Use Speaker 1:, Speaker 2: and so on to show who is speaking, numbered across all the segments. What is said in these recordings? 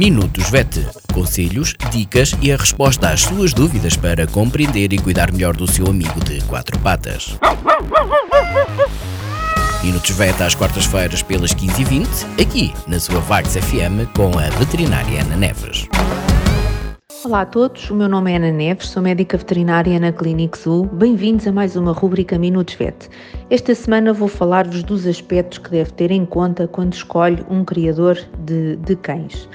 Speaker 1: Minutos VET. Conselhos, dicas e a resposta às suas dúvidas para compreender e cuidar melhor do seu amigo de quatro patas. Minutos VET às quartas-feiras pelas 15h20, aqui na sua Vagos FM com a veterinária Ana Neves.
Speaker 2: Olá a todos, o meu nome é Ana Neves, sou médica veterinária na Clinic Zoo. Bem-vindos a mais uma rubrica Minutos Vet. Esta semana vou falar-vos dos aspectos que deve ter em conta quando escolhe um criador de, de cães.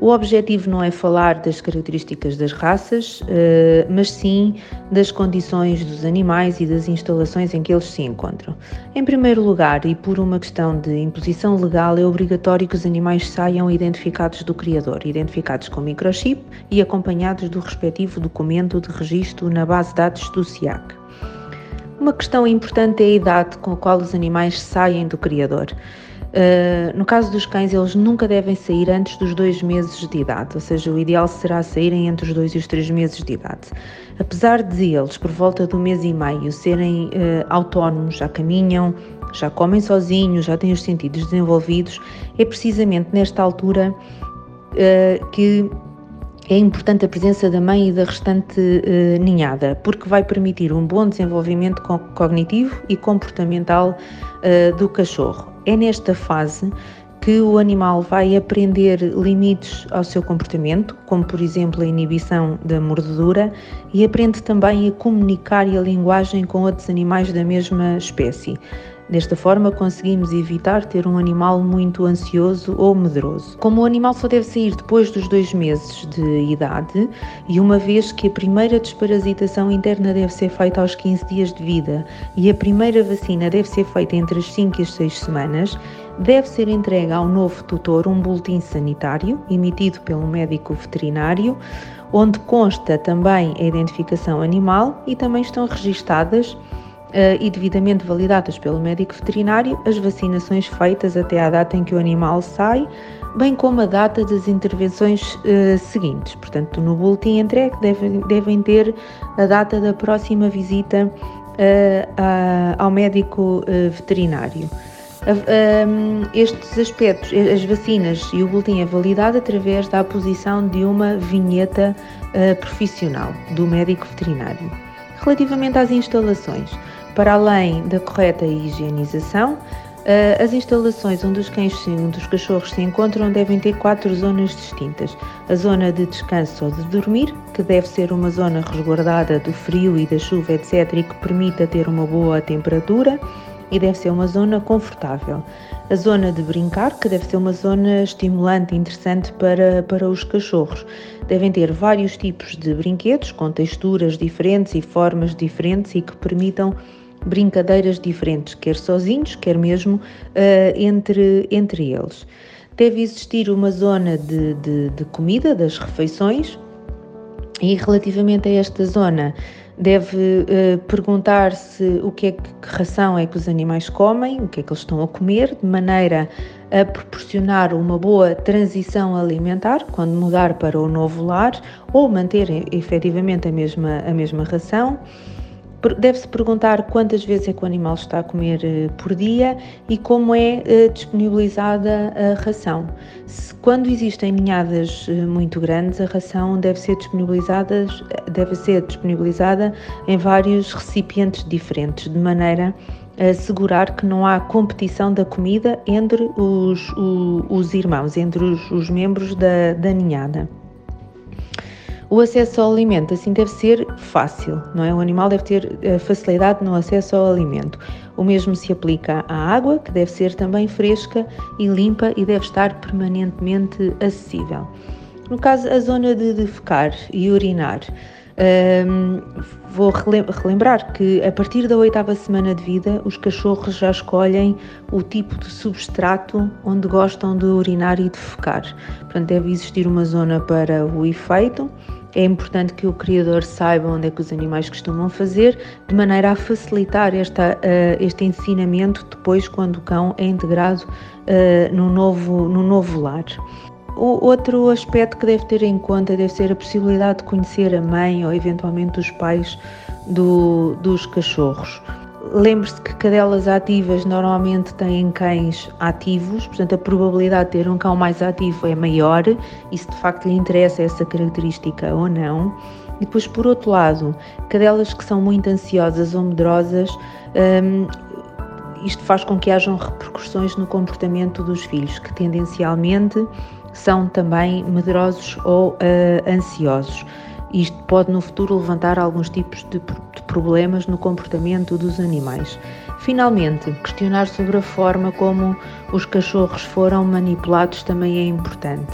Speaker 2: O objetivo não é falar das características das raças, eh, mas sim das condições dos animais e das instalações em que eles se encontram. Em primeiro lugar, e por uma questão de imposição legal, é obrigatório que os animais saiam identificados do criador, identificados com microchip e acompanhados do respectivo documento de registro na base de dados do SIAC. Uma questão importante é a idade com a qual os animais saem do criador. Uh, no caso dos cães, eles nunca devem sair antes dos dois meses de idade, ou seja, o ideal será saírem entre os dois e os três meses de idade. Apesar de eles, por volta do mês e meio, serem uh, autónomos, já caminham, já comem sozinhos, já têm os sentidos desenvolvidos, é precisamente nesta altura uh, que é importante a presença da mãe e da restante uh, ninhada, porque vai permitir um bom desenvolvimento cognitivo e comportamental uh, do cachorro. É nesta fase que o animal vai aprender limites ao seu comportamento, como por exemplo a inibição da mordedura, e aprende também a comunicar e a linguagem com outros animais da mesma espécie. Desta forma, conseguimos evitar ter um animal muito ansioso ou medroso. Como o animal só deve sair depois dos dois meses de idade, e uma vez que a primeira desparasitação interna deve ser feita aos 15 dias de vida e a primeira vacina deve ser feita entre as 5 e as 6 semanas, deve ser entregue ao novo tutor um boletim sanitário emitido pelo médico veterinário, onde consta também a identificação animal e também estão registadas e devidamente validadas pelo médico veterinário as vacinações feitas até à data em que o animal sai, bem como a data das intervenções uh, seguintes. Portanto, no boletim entregue devem, devem ter a data da próxima visita uh, ao médico veterinário. Um, estes aspectos, as vacinas e o boletim é validado através da aposição de uma vinheta uh, profissional do médico veterinário. Relativamente às instalações, para além da correta higienização, eh, as instalações onde os cães onde os cachorros se encontram devem ter quatro zonas distintas. A zona de descanso ou de dormir, que deve ser uma zona resguardada do frio e da chuva, etc., e que permita ter uma boa temperatura e deve ser uma zona confortável. A zona de brincar, que deve ser uma zona estimulante e interessante para, para os cachorros. Devem ter vários tipos de brinquedos com texturas diferentes e formas diferentes e que permitam brincadeiras diferentes, quer sozinhos, quer mesmo uh, entre, entre eles. Deve existir uma zona de, de, de comida, das refeições, e relativamente a esta zona, deve uh, perguntar-se o que é que, que, ração é que os animais comem, o que é que eles estão a comer, de maneira a proporcionar uma boa transição alimentar quando mudar para o novo lar ou manter efetivamente a mesma, a mesma ração. Deve-se perguntar quantas vezes é que o animal está a comer eh, por dia e como é eh, disponibilizada a ração. Se, quando existem ninhadas eh, muito grandes, a ração deve ser disponibilizada, deve ser disponibilizada em vários recipientes diferentes, de maneira a assegurar que não há competição da comida entre os, os, os irmãos, entre os, os membros da, da ninhada. O acesso ao alimento assim deve ser fácil, não é? O animal deve ter eh, facilidade no acesso ao alimento. O mesmo se aplica à água, que deve ser também fresca e limpa e deve estar permanentemente acessível. No caso, a zona de defecar e urinar, um, vou relembrar que a partir da oitava semana de vida, os cachorros já escolhem o tipo de substrato onde gostam de urinar e defecar. Portanto, deve existir uma zona para o efeito é importante que o criador saiba onde é que os animais costumam fazer, de maneira a facilitar esta, uh, este ensinamento depois quando o cão é integrado uh, no, novo, no novo lar. O outro aspecto que deve ter em conta deve ser a possibilidade de conhecer a mãe ou eventualmente os pais do, dos cachorros. Lembre-se que cadelas ativas normalmente têm cães ativos, portanto a probabilidade de ter um cão mais ativo é maior e se de facto lhe interessa essa característica ou não. E depois, por outro lado, cadelas que são muito ansiosas ou medrosas, um, isto faz com que hajam repercussões no comportamento dos filhos, que tendencialmente são também medrosos ou uh, ansiosos. Isto pode no futuro levantar alguns tipos de, de problemas no comportamento dos animais. Finalmente, questionar sobre a forma como os cachorros foram manipulados também é importante.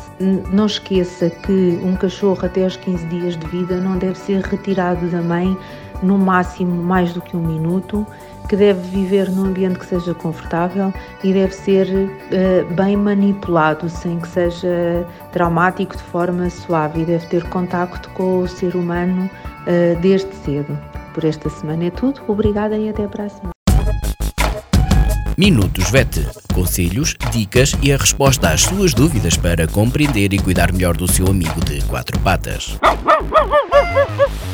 Speaker 2: Não esqueça que um cachorro até aos 15 dias de vida não deve ser retirado da mãe no máximo mais do que um minuto, que deve viver num ambiente que seja confortável e deve ser uh, bem manipulado, sem que seja traumático, de forma suave, e deve ter contacto com o ser humano uh, desde cedo. Por esta semana é tudo, obrigada e até para a semana.
Speaker 1: Minutos VET. Conselhos, dicas e a resposta às suas dúvidas para compreender e cuidar melhor do seu amigo de quatro patas.